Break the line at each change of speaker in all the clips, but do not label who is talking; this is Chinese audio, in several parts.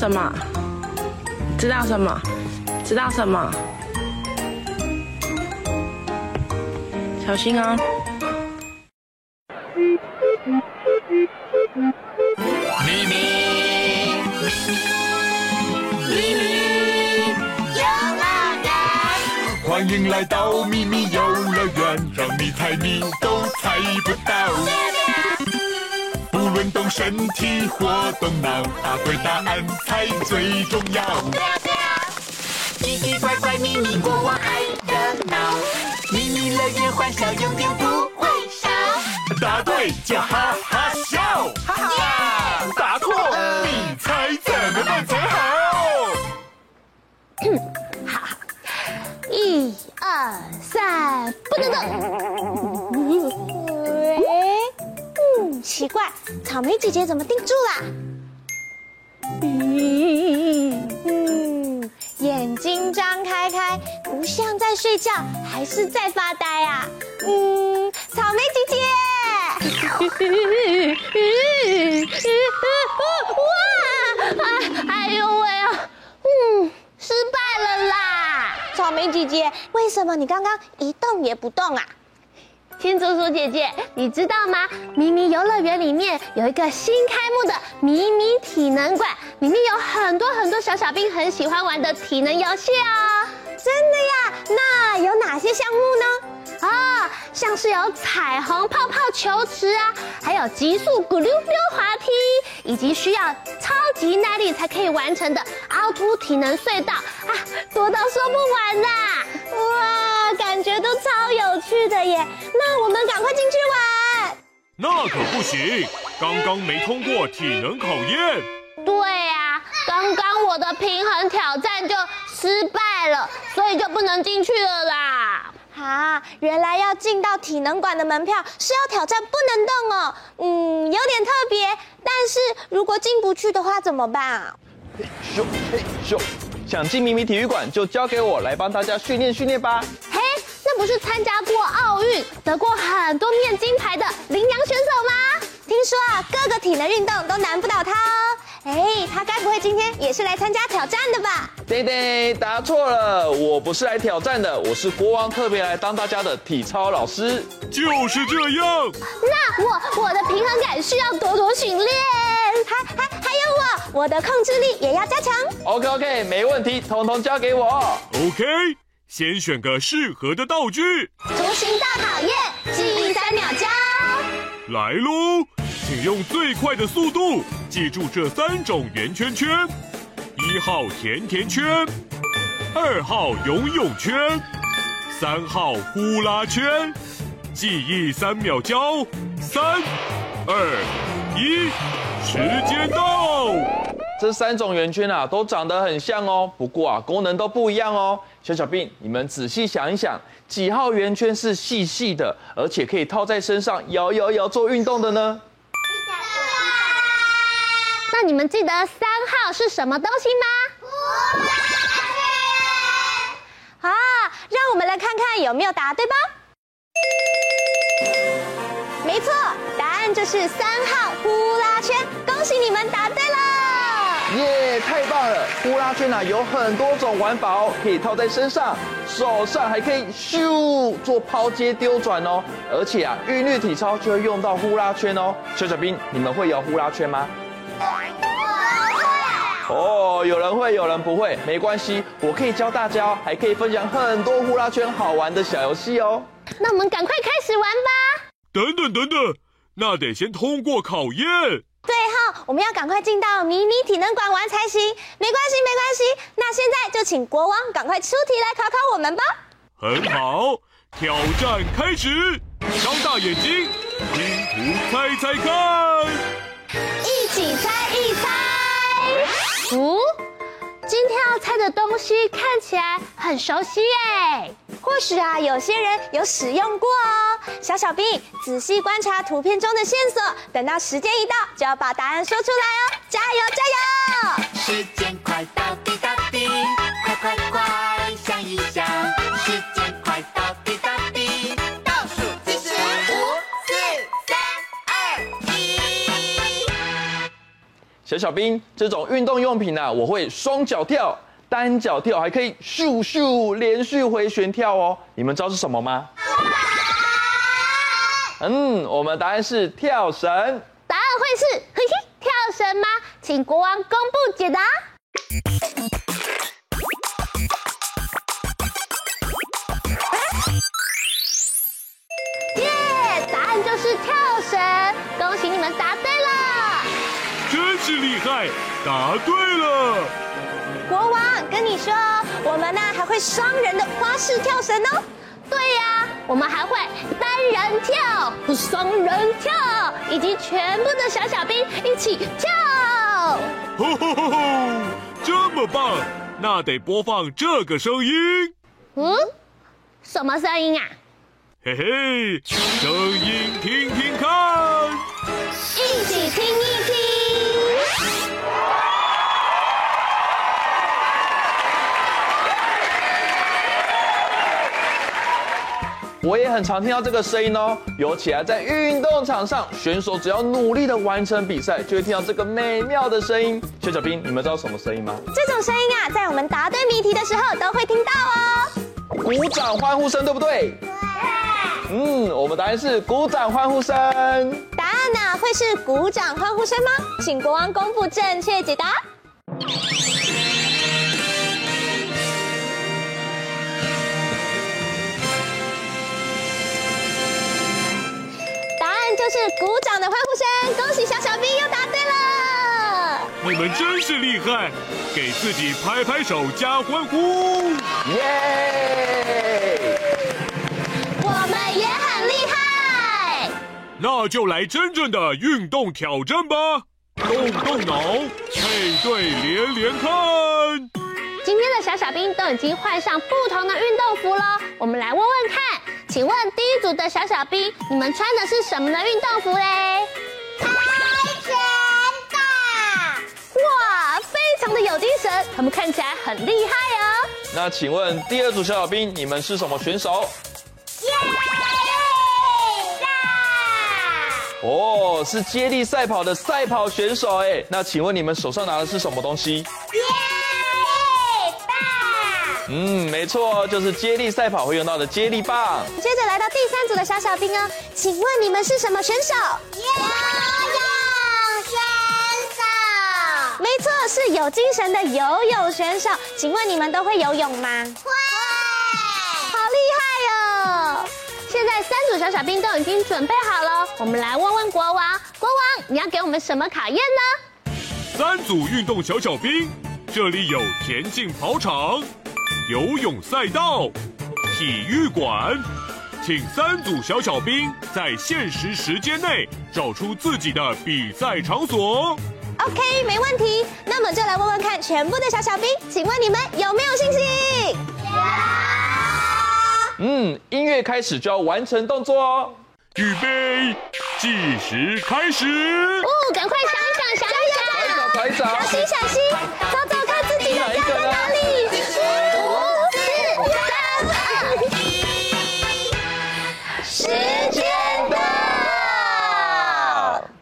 什么？知道什么？知道什么？小心啊！
咪咪，咪咪，游乐园，欢迎来到咪咪游乐园，让你猜谜都猜不到。不论动身体或动脑，答对答案才最重要。奇奇怪怪秘密国王爱热闹，秘密乐园欢笑永远不会少。答对就哈哈笑，哈哈！答错你猜怎么办才好？
一二三，不能动。嗯，奇怪，草莓姐姐怎么定住啦？嗯嗯，眼睛张开开，不像在睡觉，还是在发呆啊？嗯，草莓姐姐。哇！哎哎呦喂啊！嗯，失败了啦！草莓姐姐，为什么你刚刚一动也不动啊？
青竹鼠姐姐，你知道吗？咪咪游乐园里面有一个新开幕的咪咪体能馆，里面有很多很多小小兵很喜欢玩的体能游戏哦。
真的呀？那有哪些项目呢？
啊、像是有彩虹泡泡球池啊，还有极速咕溜溜滑梯，以及需要超级耐力才可以完成的凹凸体能隧道啊，
那
可不行，刚刚没通过体能考验。
对啊，刚刚我的平衡挑战就失败了，所以就不能进去了啦。
啊，原来要进到体能馆的门票是要挑战不能动哦，嗯，有点特别。但是如果进不去的话怎么办啊？
嘿咻嘿咻，想进咪咪体育馆就交给我来帮大家训练训练吧。
不是参加过奥运、得过很多面金牌的羚羊选手吗？
听说啊，各个体能运动都难不倒他哦。哎，他该不会今天也是来参加挑战的吧？
对对，答错了，我不是来挑战的，我是国王特别来当大家的体操老师。
就是这样。
那我我的平衡感需要多多训练，
还还还有我，我的控制力也要加强。
OK OK，没问题，统统交给我。
OK，先选个适合的道具。
图形大考验，记忆三秒交。
来喽，请用最快的速度记住这三种圆圈圈：一号甜甜圈，二号游泳圈，三号呼啦圈。记忆三秒交，三、二、一，时间到。
这三种圆圈啊，都长得很像哦，不过啊，功能都不一样哦。小小病，你们仔细想一想，几号圆圈是细细的，而且可以套在身上摇摇摇做运动的呢？
那你们记得三号是什么东西吗？
好，让我们来看看有没有答对吧。没错，答案就是三号呼啦圈，恭喜你们答对了。
耶，yeah, 太棒了！呼啦圈啊，有很多种玩法哦，可以套在身上，手上还可以咻做抛接丢转哦。而且啊，韵律体操就会用到呼啦圈哦。小小兵，你们会摇呼啦圈吗？会。哦，有人会，有人不会，没关系，我可以教大家，还可以分享很多呼啦圈好玩的小游戏哦。
那我们赶快开始玩吧。
等等等等，那得先通过考
验。我们要赶快进到迷你体能馆玩才行。没关系，没关系。那现在就请国王赶快出题来考考我们吧。
很好，挑战开始。张大眼睛，拼图猜猜看。
一起猜一猜。
哦，今天要猜的东西看起来很熟悉耶。
或许啊，有些人有使用过哦。小小兵，仔细观察图片中的线索，等到时间一到，就要把答案说出来哦。加油，加油！
小小兵，这种运动用品啊，我会双脚跳、单脚跳，还可以咻咻连续回旋跳哦。你们知道是什么吗？嗯，我们答案是跳绳。
答案会是嘿嘿跳绳吗？请国王公布解答。耶答案就是跳绳，恭喜你们答！
害，答对了。
国王跟你说，我们呢还会双人的花式跳绳哦。
对呀，我们还会单人跳、双人跳，以及全部的小小兵一起跳。
吼吼吼吼！这么棒，那得播放这个声音。
嗯，什么声音啊？
嘿嘿，声音听听看，
一起听一听。
我也很常听到这个声音哦，尤其啊在运动场上，选手只要努力的完成比赛，就会听到这个美妙的声音。小小兵，你们知道什么声音吗？
这种声音啊，在我们答对谜题的时候都会听到哦。
鼓掌欢呼声，对不对？对。嗯，我们答案是鼓掌欢呼声。
答案呢，会是鼓掌欢呼声吗？请国王公布正确解答。答鼓掌的欢呼声。恭喜小小兵又答对了。
你们真是厉害，给自己拍拍手加欢呼。
耶！
我们也很厉害，
那就来真正的运动挑战吧！动动脑，配对连连看。
今天的小小兵都已经换上不同的运动服了，我们来问问看，请问第一组的小小兵，你们穿的是什么的运动服嘞？
跆拳道。
哇，非常的有精神，他们看起来很厉害哦。
那请问第二组小小兵，你们是什么选手？哦，是接力赛跑的赛跑选手哎，那请问你们手上拿的是什么东西？接
力棒。
嗯，没错，就是接力赛跑会用到的接力棒。
接着来到第三组的小小兵哦，请问你们是什么选手？游泳选手。没错，是有精神的游泳选手。请问你们都会游泳吗？会。好厉害哦！
现在三组小小兵都已经准备好了，我们来问问国王。国王，你要给我们什么考验呢？
三组运动小小兵，这里有田径跑场、游泳赛道、体育馆，请三组小小兵在限时时间内找出自己的比赛场所。
OK，没问题。那么就来问问看，全部的小小兵，请问你们有没有信心？有。
嗯，音乐开始就要完成动作哦。
预备，计时开始。
哦，赶快想一想，想一想。
快找，
小心，小心，找找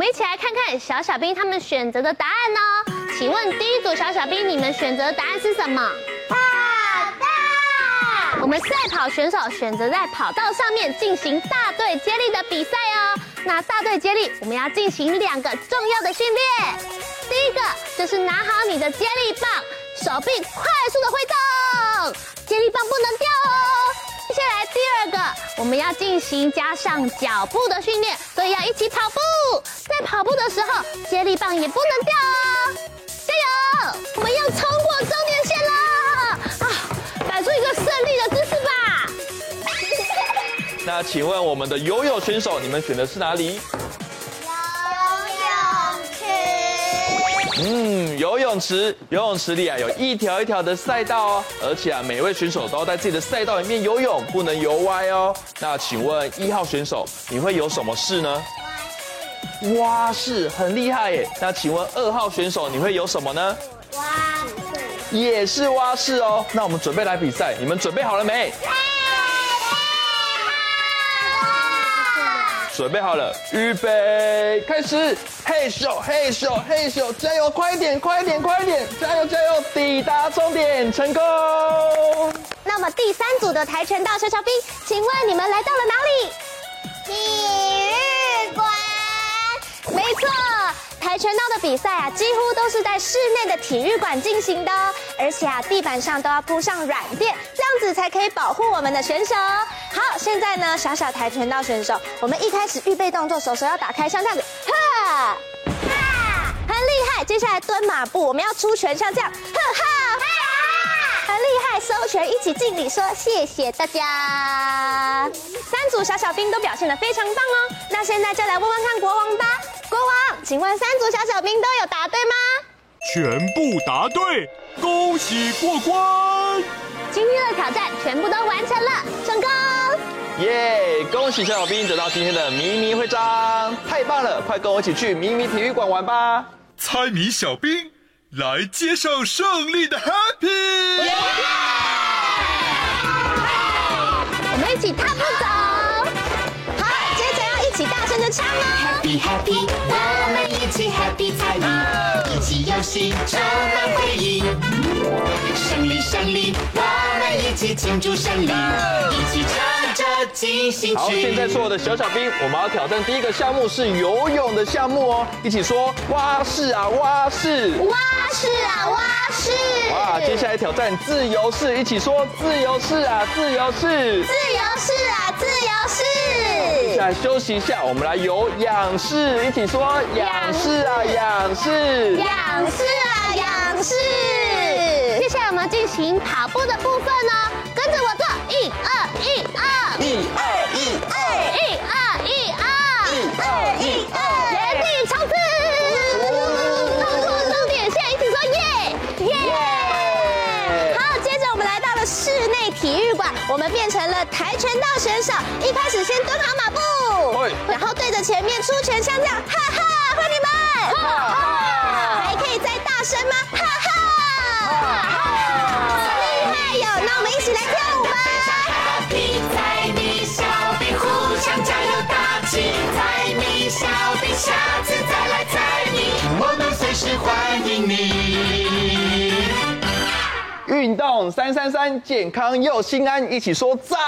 们一
起来看看小小兵他们选择的答案哦。请问第一组小小兵，你们选择的答案是什么？我们赛跑选手选择在跑道上面进行大队接力的比赛哦。那大队接力，我们要进行两个重要的训练。第一个就是拿好你的接力棒，手臂快速的挥动，接力棒不能掉哦。接下来第二个，我们要进行加上脚步的训练，所以要一起跑步。在跑步的时候，接力棒也不能掉哦。加油，我们要冲过终点线了。啊，摆出一个胜利的姿势吧。
那请问我们的游泳选手，你们选的是哪
里？
嗯，游泳池，游泳池里啊有一条一条的赛道哦，而且啊每位选手都要在自己的赛道里面游泳，不能游歪哦。那请问一号选手，你会游什么事呢？蛙式。蛙式很厉害耶。那请问二号选手，你会游什么呢？
蛙
也是蛙式哦，那我们准备来比赛，你们准备好了没？准备好了，预备，开始！嘿咻嘿咻嘿咻，加油，快点，快点，快点，加油加油，抵达终点，成功！
那么第三组的跆拳道小小兵，请问你们来到了哪里？体育馆。没错。跆拳道的比赛啊，几乎都是在室内的体育馆进行的，而且啊，地板上都要铺上软垫，这样子才可以保护我们的选手。好，现在呢，小小跆拳道选手，我们一开始预备动作，手手要打开，像这样子，哈，哈，很厉害。接下来蹲马步，我们要出拳，像这样，哈哈，害。收拳，一起敬礼，说谢谢大家。三组小小兵都表现得非常棒哦。那现在就来问问看国王吧。国王，请问三组小小兵都有答对吗？
全部答对，恭喜过关！
今天的挑战全部都完成了，成功！
耶！恭喜小小兵得到今天的迷你徽章，太棒了！快跟我一起去迷你体育馆玩吧！
猜谜小兵来接受胜利的 Happy！耶！
我们一起踏步走。
好，接着要一起大声的唱哦！Happy Happy，我们一起 Happy 猜谜，一起游戏充满回忆。胜利胜利，我们一起庆祝胜利，一起唱着进行曲。
好，现在所有的小小兵，我们要挑战第一个项目是游泳的项目哦，一起说蛙式啊蛙式，
蛙式啊蛙式。
哇，接下来挑战自由式，一起说自由式啊自由式，
自由式啊自由式。
接下来休息一下，我们来有仰式，一起说仰式啊仰式，
仰式啊仰式。
接下来我们进行跑步的部分呢，跟着我做，一二，一二
一二，
室内体育馆，我们变成了跆拳道选手，一开始先蹲好马步。然后对着前面出拳，像这样，哈哈，欢迎你们，哈哈，还可以再大声吗？哈哈，哈哈，厉害哟！那我们一起来跳舞吧。猜谜小兵互相加油打气，猜谜小兵下次再来猜谜，我们随时欢迎你。
运动三三三，健康又心安，一起
说赞。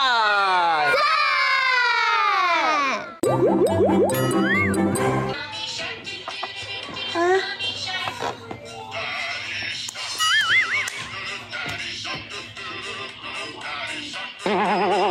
赞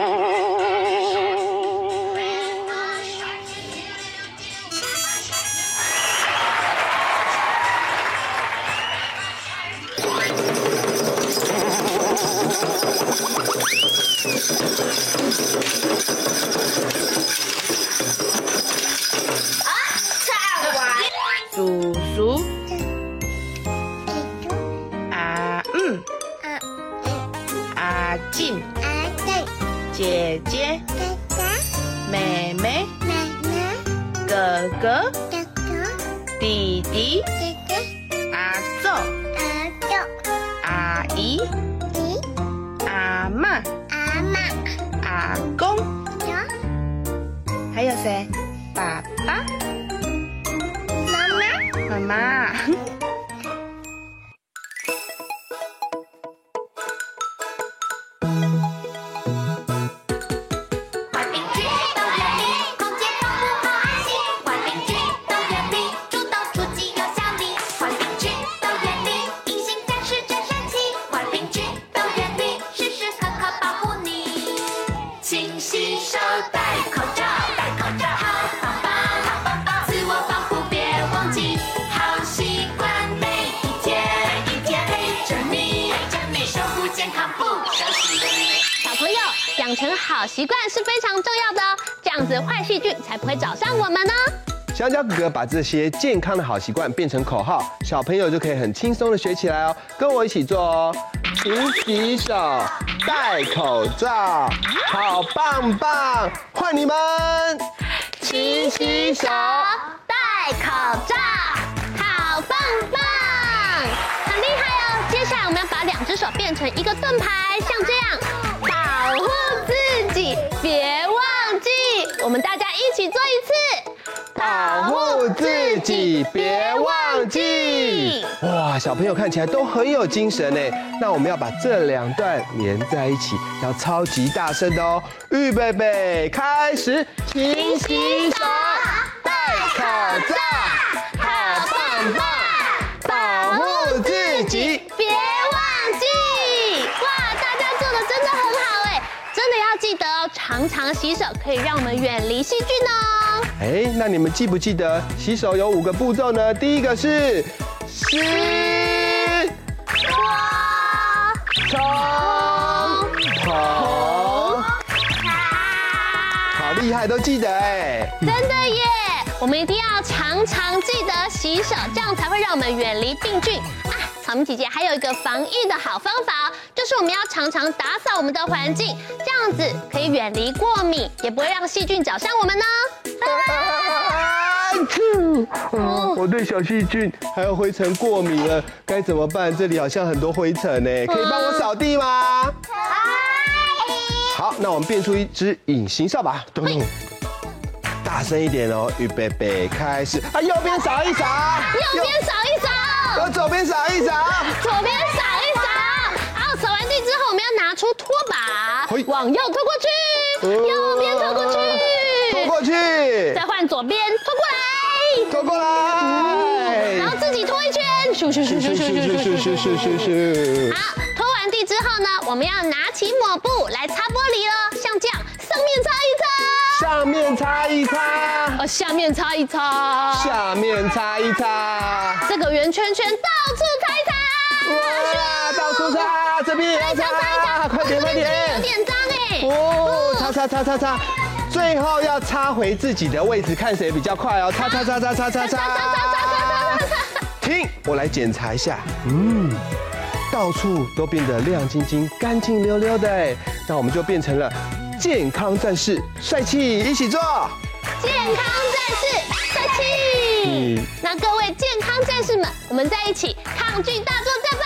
成好习惯是非常重要的哦，这样子坏细菌才不会找上我们呢。
香蕉哥哥把这些健康的好习惯变成口号，小朋友就可以很轻松的学起来哦。跟我一起做哦，勤洗手，戴口罩，好棒棒！换你们，
勤洗手，戴口罩，好棒棒，
很厉害哦。接下来我们要把两只手变成一个盾牌，像这样。保护自己，别忘记我们大家一起做一次。
保护自己，别忘记。哇，小朋友看起来都很有精神呢。那我们要把这两段连在一起，要超级大声的哦。预备备，开始，勤洗手，戴口罩，
记得哦，常常洗手可以让我们远离细菌哦。
哎，那你们记不记得洗手有五个步骤呢？第一个是湿、
搓、
冲、捧，好厉害，都记得哎！
真的耶！我们一定要常常记得洗手，这样才会让我们远离病菌啊！草莓姐姐还有一个防疫的好方法，就是我们要常常打扫我们的环境，这样子可以远离过敏，也不会让细菌找上我们呢。
我对小细菌还有灰尘过敏了，该怎么办？这里好像很多灰尘呢，可以帮我扫地吗？好，那我们变出一只隐形扫把，咚咚，大声一点哦，预备备，开始。啊，右边扫一扫，
右边扫一扫，
我左边扫一扫，
左边扫一扫。好，扫完地之后，我们要拿出拖把，往右拖过去，右边拖过去。
拖过去，
再换左边拖过来，
拖过来，
然后自己拖一圈，咻咻咻咻咻咻咻咻咻咻咻。好，拖完地之后呢，我们要拿起抹布来擦玻璃了，像这样，上面擦一擦，
上面擦一擦，
呃，下面擦一擦，
下面擦一擦，
这个圆圈圈到处擦一擦，
哇，到处擦，这边也要擦，快点快点，
有点脏哎，
哦，擦擦擦擦擦。最后要擦回自己的位置，看谁比较快哦！擦擦擦擦擦擦擦！停，我来检查一下。嗯，到处都变得亮晶晶、干净溜溜的哎，那我们就变成了健康战士，帅气！一起做
健康战士，帅气！嗯，那各位健康战士们，我们在一起抗拒大作战吧！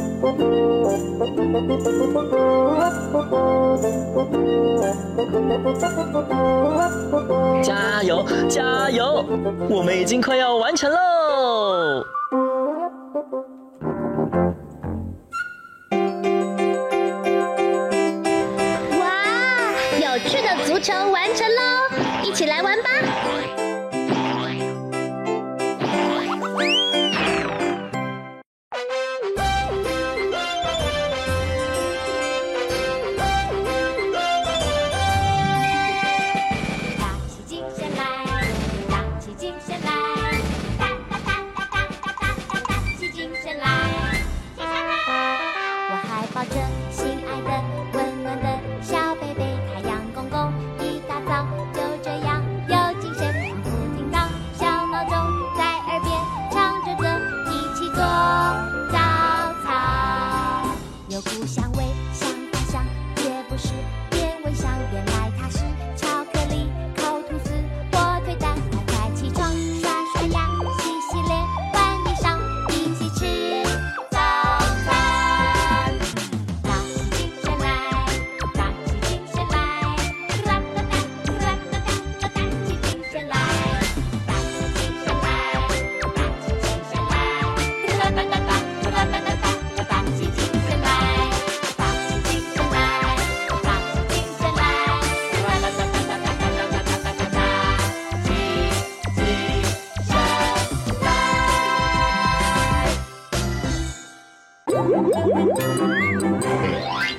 加油，加油！我们已经快要完成
喽！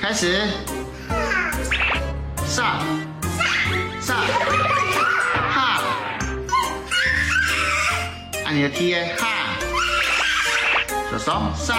开始。你的 T A。好三